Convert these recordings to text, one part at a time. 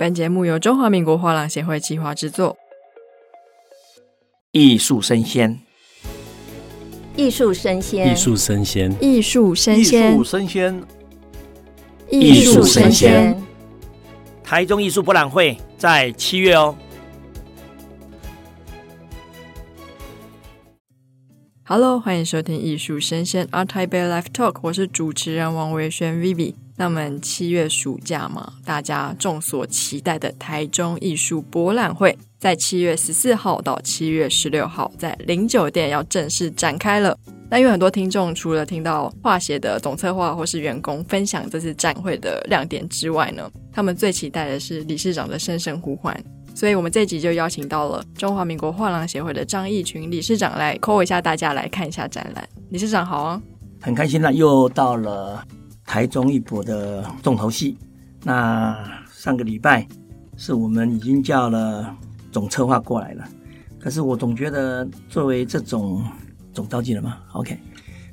本节目由中华民国画廊协会企划制作。艺术生鲜，艺术生鲜，艺术生鲜，艺术生鲜，艺术生鲜，艺术声鲜。台中艺术博览会在七月哦。Hello，欢迎收听艺术生鲜 ART TAIPEI Live Talk，我是主持人王维轩 Vivi。那么七月暑假嘛，大家众所期待的台中艺术博览会，在七月十四号到七月十六号，在零酒店要正式展开了。那因为很多听众除了听到画协的总策划或是员工分享这次展会的亮点之外呢，他们最期待的是理事长的声声呼唤。所以，我们这集就邀请到了中华民国画廊协会的张义群理事长来 call 一下大家来看一下展览。理事长好啊，很开心了，又到了台中艺博的重头戏。那上个礼拜是我们已经叫了总策划过来了，可是我总觉得作为这种总召集人嘛，OK。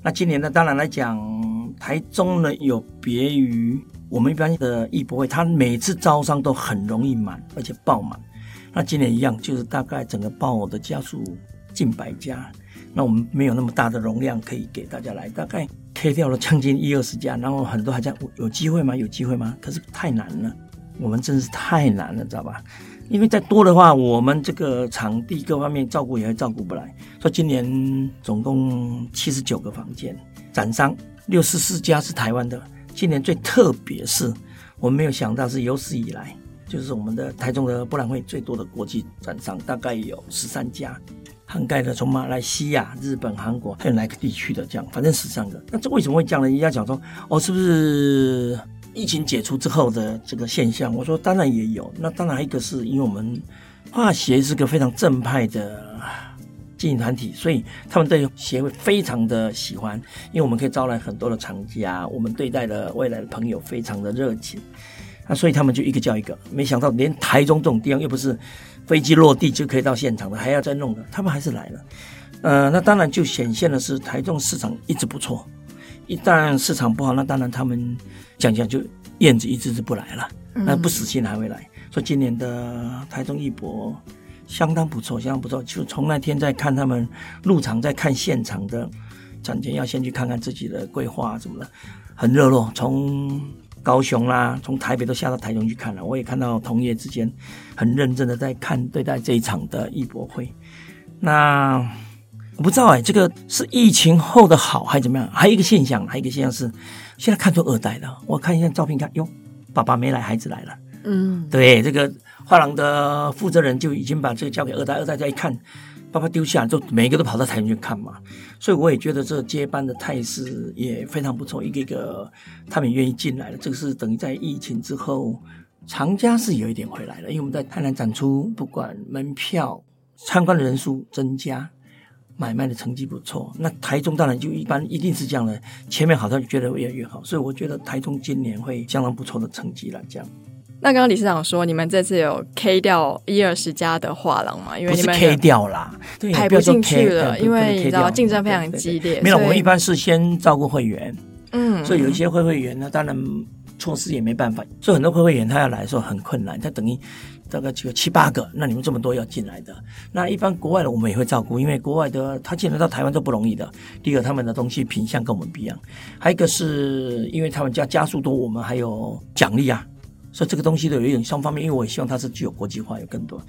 那今年呢，当然来讲，台中呢有别于我们一般的艺博会，它每次招商都很容易满，而且爆满。那今年一样，就是大概整个报的家数近百家，那我们没有那么大的容量可以给大家来，大概 K 掉了将近一二十家，然后很多还在有机会吗？有机会吗？可是太难了，我们真是太难了，知道吧？因为再多的话，我们这个场地各方面照顾也会照顾不来。所以今年总共七十九个房间，展商六十四家是台湾的。今年最特别是，我们没有想到是有史以来。就是我们的台中的博览会最多的国际展商，大概有十三家，涵盖了从马来西亚、日本、韩国还有哪个地区的这样，反正十三个。那这为什么会这样呢？人家讲说，哦，是不是疫情解除之后的这个现象？我说当然也有。那当然一个是因为我们画协是个非常正派的经营团体，所以他们对协会非常的喜欢，因为我们可以招来很多的厂家，我们对待的未来的朋友非常的热情。那所以他们就一个叫一个，没想到连台中这种地方又不是飞机落地就可以到现场了，还要再弄的，他们还是来了。呃，那当然就显现的是台中市场一直不错。一旦市场不好，那当然他们讲讲就燕子一只只不来了，那不死心还会来。所以今年的台中艺博相当不错，相当不错。就从那天在看他们入场，在看现场的展前，要先去看看自己的规划什么的，很热络。从高雄啦，从台北都下到台中去看了，我也看到同业之间很认真的在看对待这一场的艺博会。那我不知道哎、欸，这个是疫情后的好还是怎么样？还有一个现象，还有一个现象是，现在看出二代了。我看一下照片看，看哟，爸爸没来，孩子来了。嗯，对，这个画廊的负责人就已经把这个交给二代，二代再一看。爸爸丢下，就每一个都跑到台中去看嘛，所以我也觉得这接班的态势也非常不错，一个一个他们愿意进来了。这个是等于在疫情之后，长家是有一点回来了，因为我们在台南展出，不管门票参观的人数增加，买卖的成绩不错。那台中当然就一般，一定是这样的，前面好像觉得越来越好，所以我觉得台中今年会相当不错的成绩了，这样。那刚刚理事长说，你们这次有 K 掉一二十家的画廊吗？因为你们 K 掉啦，排不进去了，因为你知道竞争非常激烈。没有，我们一般是先照顾会员，嗯，所以有一些会会员呢，当然措施也没办法，所以很多会会员他要来的时候很困难，他等于大概只有七八个，那你们这么多要进来的，那一般国外的我们也会照顾，因为国外的他进来到台湾都不容易的。第一个，他们的东西品相跟我们不一样，还有一个是因为他们家加速多，我们还有奖励啊。所以这个东西都有一点双方面，因为我也希望它是具有国际化，有更多，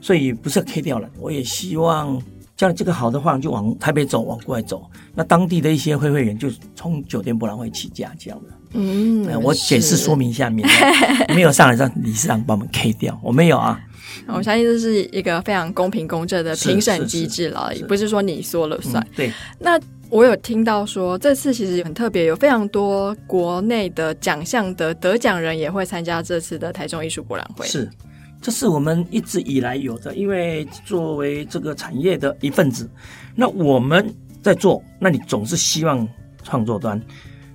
所以不是 K 掉了。我也希望将来这个好的话就往台北走，往国外走。那当地的一些会会员就从酒店博览会起价这样的。嗯，我解释说明一下，面 没有上来让理事长把我们 K 掉，我没有啊。我相信这是一个非常公平公正的评审机制了，也不是说你说了算。嗯、对，那。我有听到说，这次其实很特别，有非常多国内的奖项的得奖人也会参加这次的台中艺术博览会。是，这是我们一直以来有的，因为作为这个产业的一份子，那我们在做，那你总是希望创作端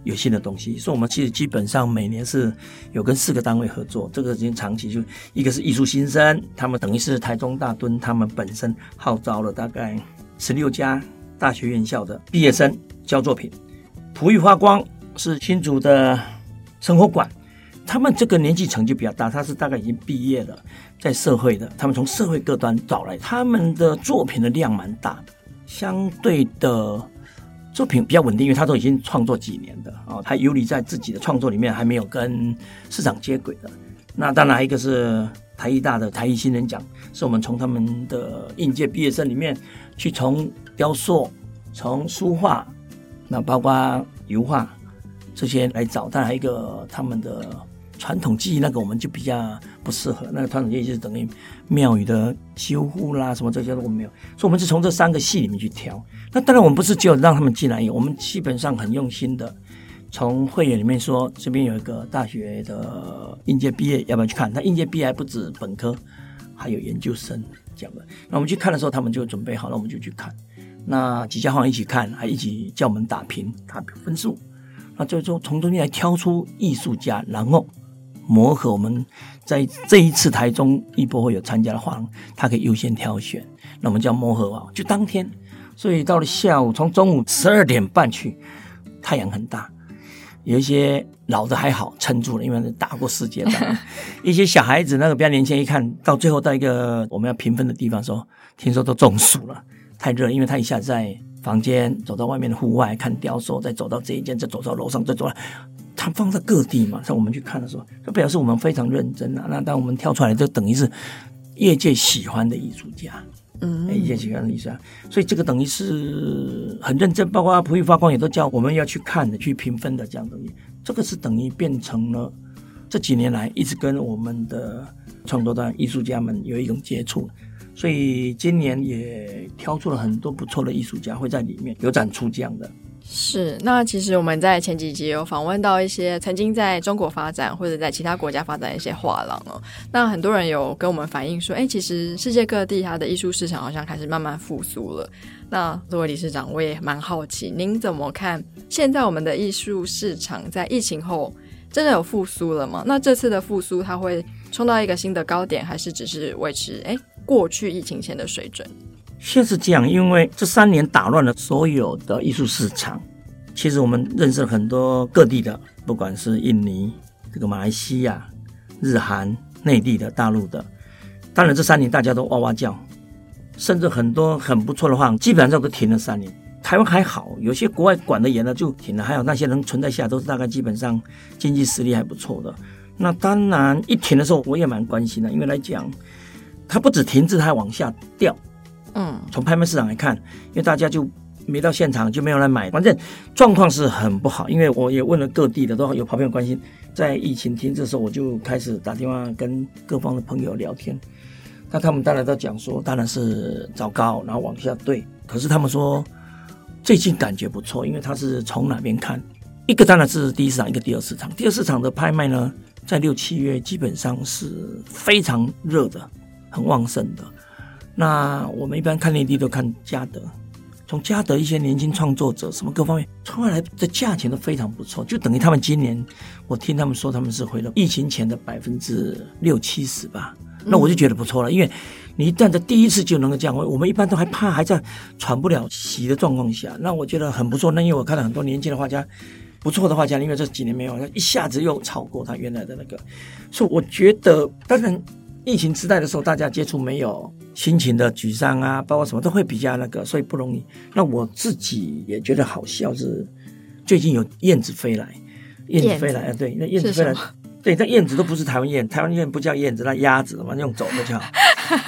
有新的东西，所以我们其实基本上每年是有跟四个单位合作，这个已经长期就一个是艺术新生，他们等于是台中大墩，他们本身号召了大概十六家。大学院校的毕业生交作品，璞玉发光是新竹的生活馆，他们这个年纪成就比较大，他是大概已经毕业了，在社会的，他们从社会各端找来，他们的作品的量蛮大，相对的作品比较稳定，因为他都已经创作几年的啊，他游离在自己的创作里面，还没有跟市场接轨的。那当然，一个是台艺大的台艺新人奖，是我们从他们的应届毕业生里面去从雕塑、从书画，那包括油画这些来找。但，还有一个他们的。传统技艺那个我们就比较不适合，那个传统技艺就是等于庙宇的修护啦什么这些都没有，所以我们是从这三个系里面去挑。那当然我们不是只有让他们进来，我们基本上很用心的从会员里面说，这边有一个大学的应届毕业，要不要去看？他应届毕业还不止本科，还有研究生讲的。那我们去看的时候，他们就准备好了，我们就去看。那几家画廊一起看，还一起叫我们打评打分数。那最终从中间来挑出艺术家，然后。磨合，我们在这一次台中艺博会有参加的画廊，他可以优先挑选。那我们叫磨合啊，就当天，所以到了下午，从中午十二点半去，太阳很大，有一些老的还好撑住了，因为是打过世界的。一些小孩子那个比较年轻，一看到最后到一个我们要评分的地方说，听说都中暑了，太热，因为他一下子在房间走到外面的户外看雕塑，再走到这一间，再走到楼上，再走了。它放在各地嘛，像我们去看的时候，就表示我们非常认真啊。那当我们跳出来，就等于是业界喜欢的艺术家，嗯，业界喜欢的艺术家，所以这个等于是很认真。包括璞玉发光也都叫我们要去看的、去评分的这样东西。这个是等于变成了这几年来一直跟我们的创作的艺术家们有一种接触，所以今年也挑出了很多不错的艺术家会在里面有展出这样的。是，那其实我们在前几集有访问到一些曾经在中国发展或者在其他国家发展的一些画廊哦。那很多人有跟我们反映说，哎，其实世界各地它的艺术市场好像开始慢慢复苏了。那作为理事长，我也蛮好奇，您怎么看现在我们的艺术市场在疫情后真的有复苏了吗？那这次的复苏它会冲到一个新的高点，还是只是维持哎过去疫情前的水准？现在是这样，因为这三年打乱了所有的艺术市场。其实我们认识了很多各地的，不管是印尼、这个马来西亚、日韩、内地的、大陆的。当然，这三年大家都哇哇叫，甚至很多很不错的话，基本上都停了三年。台湾还好，有些国外管得严的就停了，还有那些人存在下都是大概基本上经济实力还不错的。那当然一停的时候，我也蛮关心的，因为来讲，它不止停滞，它还往下掉。嗯，从拍卖市场来看，因为大家就没到现场，就没有来买，反正状况是很不好。因为我也问了各地的，都有朋友关心。在疫情停滞的时候，我就开始打电话跟各方的朋友聊天。那他们当然都讲说，当然是糟糕，然后往下对。可是他们说最近感觉不错，因为他是从哪边看？一个当然是第一市场，一个第二市场。第二市场的拍卖呢，在六七月基本上是非常热的，很旺盛的。那我们一般看内地都看嘉德，从嘉德一些年轻创作者什么各方面出来的价钱都非常不错，就等于他们今年我听他们说他们是回了疫情前的百分之六七十吧，那我就觉得不错了，因为你一旦在第一次就能够这样，我们一般都还怕还在喘不了息的状况下，那我觉得很不错。那因为我看到很多年轻的画家，不错的画家，因为这几年没有，一下子又超过他原来的那个，所以我觉得当然。疫情时代的时候，大家接触没有心情的沮丧啊，包括什么都会比较那个，所以不容易。那我自己也觉得好笑是，最近有燕子飞来，燕子飞来啊，对，那燕子飞来，对，那燕子都不是台湾燕，台湾燕不叫燕子，那鸭子嘛，用走的叫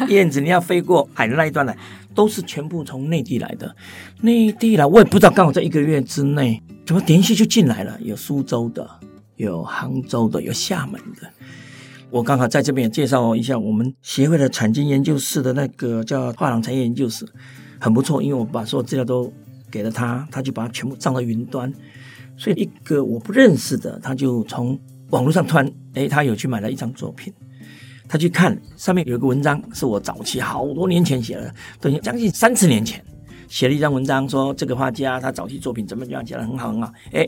燕子。你要飞过海的那一段来，都是全部从内地来的，内地来，我也不知道，刚好在一个月之内，怎么连续就进来了？有苏州的，有杭州的，有厦门的。我刚好在这边也介绍一下我们协会的产经研究室的那个叫画廊产业研究室，很不错，因为我把所有资料都给了他，他就把它全部上到云端，所以一个我不认识的，他就从网络上突然，诶，他有去买了一张作品，他去看上面有一个文章，是我早期好多年前写的，等于将近三十年前写了一张文章，说这个画家他早期作品怎么样，写得很好很好，诶。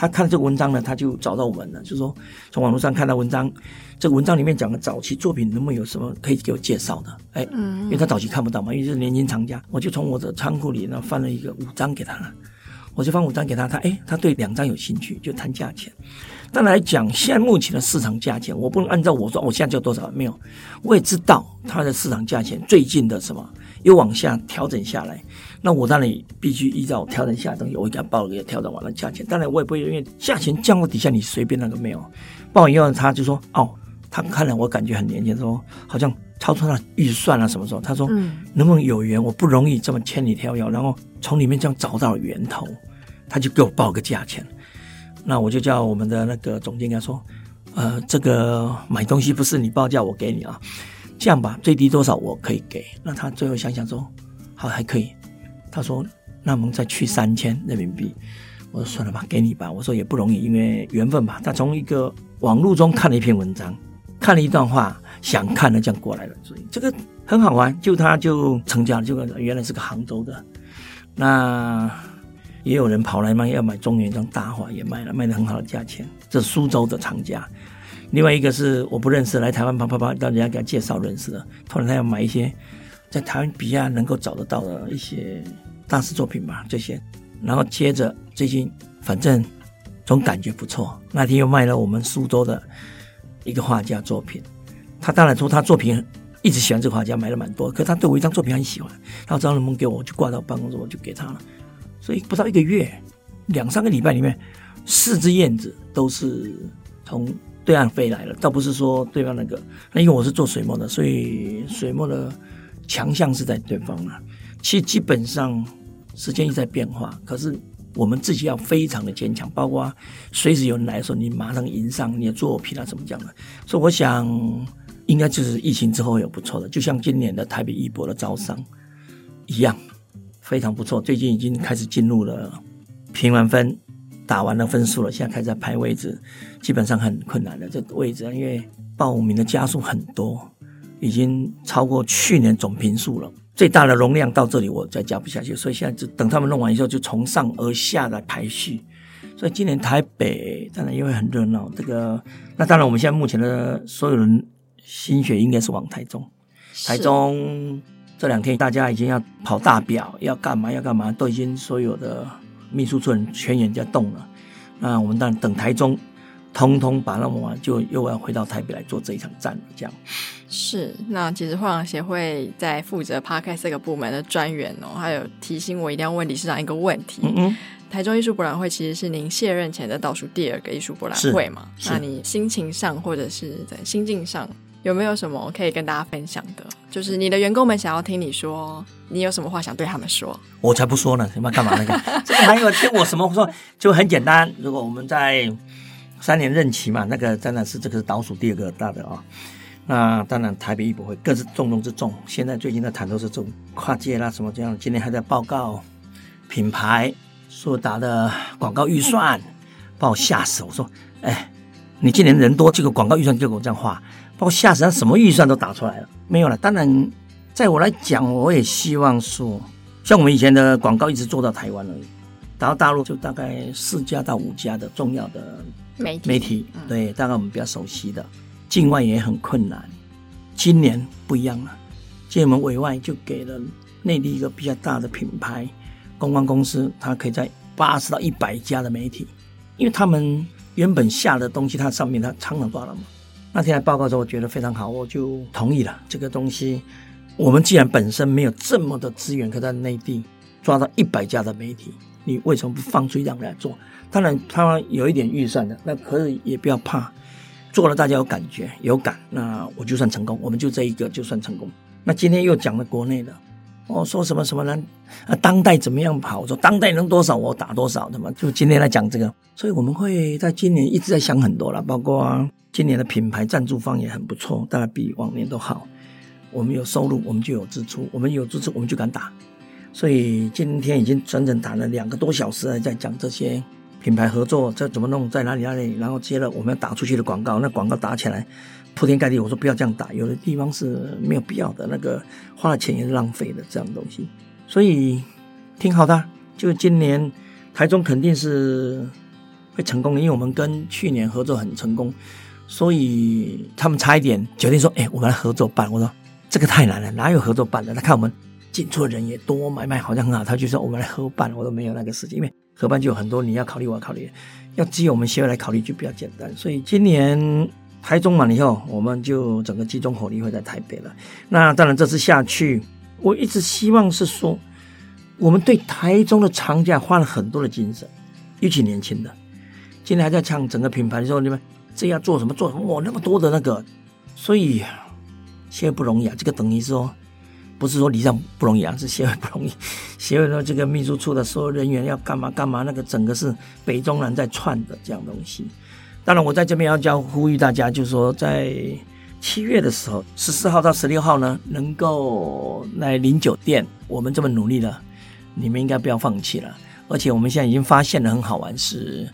他看了这个文章呢，他就找到我们了，就是说从网络上看到文章，这个文章里面讲的早期作品能不能有什么可以给我介绍的？哎，因为他早期看不到嘛，因为是年轻藏家，我就从我的仓库里呢翻了一个五张给他了。我就翻五张给他，他哎，他对两张有兴趣，就谈价钱。当然来讲，现在目前的市场价钱，我不能按照我说，我现在就多少没有，我也知道它的市场价钱最近的什么又往下调整下来，那我当然必须依照调整下的东西，我给他报了一个调整完的价钱。当然我也不会因为价钱降到底下，你随便那个没有报以后，他就说哦，他看了我感觉很年轻，说好像超出他预算了什么时候？他说能不能有缘？我不容易这么千里迢遥，然后从里面这样找到源头，他就给我报个价钱。那我就叫我们的那个总监跟他说，呃，这个买东西不是你报价我给你啊，这样吧，最低多少我可以给。那他最后想想说，好还可以。他说，那我们再去三千人民币。我说算了吧，给你吧。我说也不容易，因为缘分吧。他从一个网络中看了一篇文章，看了一段话，想看了这样过来了。所以这个很好玩，就他就成交了，就原来是个杭州的。那。也有人跑来卖，要买中原这样大画，也卖了，卖的很好的价钱。这是苏州的厂家，另外一个是我不认识，来台湾啪啪啪，让人家给他介绍认识的。突然他要买一些在台湾比较能够找得到的一些大师作品吧，这些。然后接着最近反正总感觉不错，那天又卖了我们苏州的一个画家作品。他当然说他作品一直喜欢这个画家，买了蛮多。可他对我一张作品很喜欢，他说能不能给我，我就挂到办公室，我就给他了。所以不到一个月，两三个礼拜里面，四只燕子都是从对岸飞来了。倒不是说对方那个，那因为我是做水墨的，所以水墨的强项是在对方啊。其实基本上时间一直在变化，可是我们自己要非常的坚强，包括随时有人来的时候，你马上迎上你的作品啊，怎么讲的。所以我想，应该就是疫情之后有不错的，就像今年的台北艺博的招商一样。非常不错，最近已经开始进入了评完分，打完了分数了，现在开始在排位置，基本上很困难的这个位置，因为报名的家数很多，已经超过去年总评数了。最大的容量到这里，我再加不下去，所以现在就等他们弄完以后，就从上而下的排序。所以今年台北当然因为很热闹，这个那当然我们现在目前的所有人心血应该是往台中，台中。这两天大家已经要跑大表，要干嘛要干嘛，都已经所有的秘书处人全员在动了。那我们当然等台中通通把那么完，就又要回到台北来做这一场战了。这样是。那其实画廊协会在负责 Podcast 这个部门的专员哦，还有提醒我一定要问理事长一个问题。嗯嗯。台中艺术博览会其实是您卸任前的倒数第二个艺术博览会嘛？那你心情上或者是在心境上？有没有什么可以跟大家分享的？就是你的员工们想要听你说，你有什么话想对他们说？我才不说呢，你们干嘛那个？这个还有听我什么说？就很简单。如果我们在三年任期嘛，那个真的是这个是倒数第二个大的啊、那当然台北艺博会更是重中之重。现在最近在谈都是这种跨界啦什么这样。今天还在报告品牌所打的广告预算，把我吓死。我说，哎，你今年人多，这个广告预算就给我这样画。包括下实际上什么预算都打出来了，没有了。当然，在我来讲，我也希望说，像我们以前的广告一直做到台湾而已，打到大陆就大概四家到五家的重要的媒体，媒体对，大概我们比较熟悉的，境外也很困难。今年不一样了，今年我们委外就给了内地一个比较大的品牌公关公司，它可以在八十到一百家的媒体，因为他们原本下的东西，它上面它常常抓了嘛。那天来报告的时候，我觉得非常好，我就同意了这个东西。我们既然本身没有这么的资源，可在内地抓到一百家的媒体，你为什么不放出一样来做？当然，他有一点预算的，那可以也不要怕，做了大家有感觉有感，那我就算成功，我们就这一个就算成功。那今天又讲了国内的，哦，说什么什么呢？啊，当代怎么样跑？我说当代能多少我打多少，的嘛。就今天来讲这个，所以我们会在今年一直在想很多了，包括。今年的品牌赞助方也很不错，大概比往年都好。我们有收入，我们就有支出；我们有支出，我们就敢打。所以今天已经整整打了两个多小时，在讲这些品牌合作，这怎么弄，在哪里哪里，然后接了我们要打出去的广告，那广告打起来铺天盖地。我说不要这样打，有的地方是没有必要的，那个花了钱也是浪费的这样东西。所以挺好的，就今年台中肯定是会成功的，因为我们跟去年合作很成功。所以他们差一点决定说：“哎，我们来合作办。”我说：“这个太难了，哪有合作办的？他看我们进出人也多，买卖好像很好，他就说我们来合办。”我都没有那个时间，因为合办就有很多你要考虑，我要考虑，要只有我们协会来考虑就比较简单。所以今年台中满了以后，我们就整个集中火力会在台北了。那当然这次下去，我一直希望是说，我们对台中的长假花了很多的精神，尤其年轻的，今天还在唱整个品牌的时候，你们这要做什么做什么，哇，那么多的那个，所以协会不容易啊。这个等于说。不是说理事长不容易啊，是协会不容易。协会的这个秘书处的所有人员要干嘛干嘛，那个整个是北中南在串的这样东西。当然，我在这边要叫呼吁大家，就是说在七月的时候，十四号到十六号呢，能够来领酒店。我们这么努力了，你们应该不要放弃了。而且我们现在已经发现了很好玩，是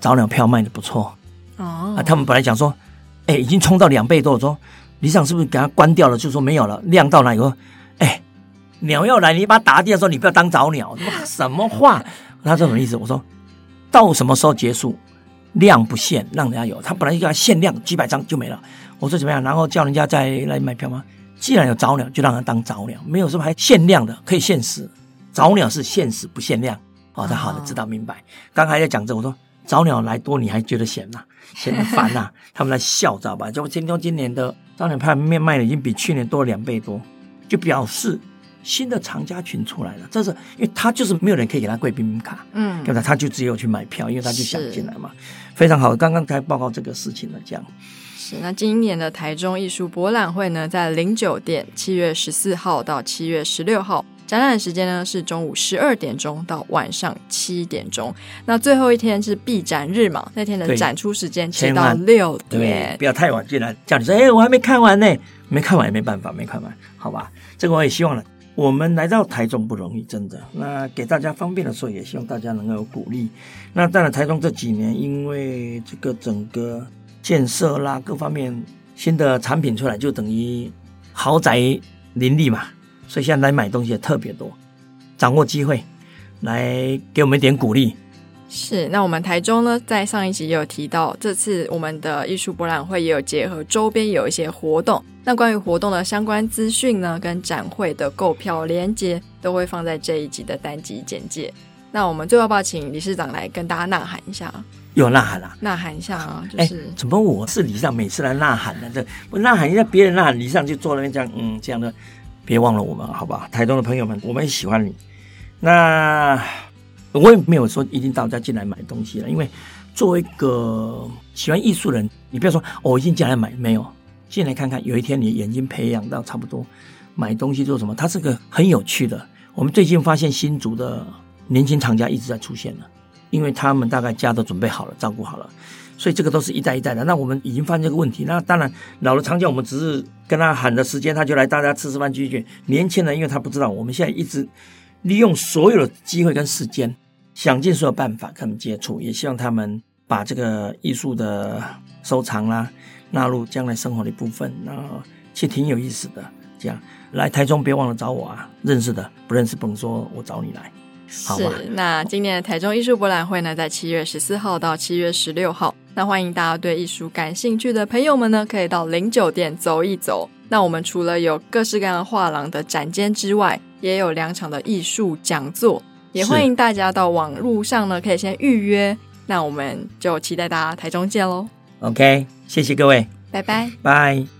早鸟票卖的不错哦。啊，他们本来讲说，哎，已经冲到两倍多，我说理想是不是给他关掉了？就说没有了，量到哪以后。哎，鸟要来，你把它打掉的时候，你不要当早鸟。哇，什么话？他说什么意思？我说到什么时候结束？量不限，让人家有。他本来就要限量几百张就没了。我说怎么样？然后叫人家再来买票吗？既然有早鸟，就让他当早鸟。没有什么还限量的，可以限时。早鸟是限时不限量。哦，他好的知道明白。刚才在讲这，我说早鸟来多，你还觉得嫌呐？嫌得烦呐？他们来笑，知道吧？就今天今年的早鸟票面卖的已经比去年多了两倍多。就表示新的藏家群出来了，这是因为他就是没有人可以给他贵宾卡，嗯，对吧？他就只有去买票，因为他就想进来嘛，非常好。刚刚才报告这个事情了，这样是。那今年的台中艺术博览会呢，在零酒店，七月十四号到七月十六号，展览时间呢是中午十二点钟到晚上七点钟。那最后一天是闭展日嘛，那天的展出时间切到六点，不要太晚进来，叫你说，哎，我还没看完呢。没看完也没办法，没看完，好吧。这个我也希望了。我们来到台中不容易，真的。那给大家方便的时候，也希望大家能够有鼓励。那当然，台中这几年因为这个整个建设啦，各方面新的产品出来，就等于豪宅林立嘛。所以现在来买东西也特别多，掌握机会，来给我们一点鼓励。是，那我们台中呢，在上一集也有提到，这次我们的艺术博览会也有结合周边有一些活动。那关于活动的相关资讯呢，跟展会的购票链接都会放在这一集的单集简介。那我们最后要不要请理事长来跟大家呐喊一下？有呐喊啦，呐喊一下啊！就是、欸、怎么我是理事长，每次来呐喊呢？这我呐喊一下，别人呐喊，理事长就坐那边这样，嗯，这样的，别忘了我们，好吧？台中的朋友们，我们也喜欢你。那。我也没有说一定到家进来买东西了，因为作为一个喜欢艺术人，你不要说哦，我已经进来买，没有进来看看。有一天你眼睛培养到差不多，买东西做什么？它是个很有趣的。我们最近发现新竹的年轻厂家一直在出现了，因为他们大概家都准备好了，照顾好了，所以这个都是一代一代的。那我们已经发现这个问题。那当然老的藏家，我们只是跟他喊的时间，他就来大家吃吃饭聚聚。年轻人因为他不知道，我们现在一直利用所有的机会跟时间。想尽所有办法跟他们接触，也希望他们把这个艺术的收藏啦纳入将来生活的一部分，然后其实挺有意思的。这样来台中别忘了找我啊，认识的不认识不能说我找你来？是。那今年的台中艺术博览会呢，在七月十四号到七月十六号。那欢迎大家对艺术感兴趣的朋友们呢，可以到零酒店走一走。那我们除了有各式各样的画廊的展间之外，也有两场的艺术讲座。也欢迎大家到网路上呢，可以先预约。那我们就期待大家台中见喽。OK，谢谢各位，拜拜，拜。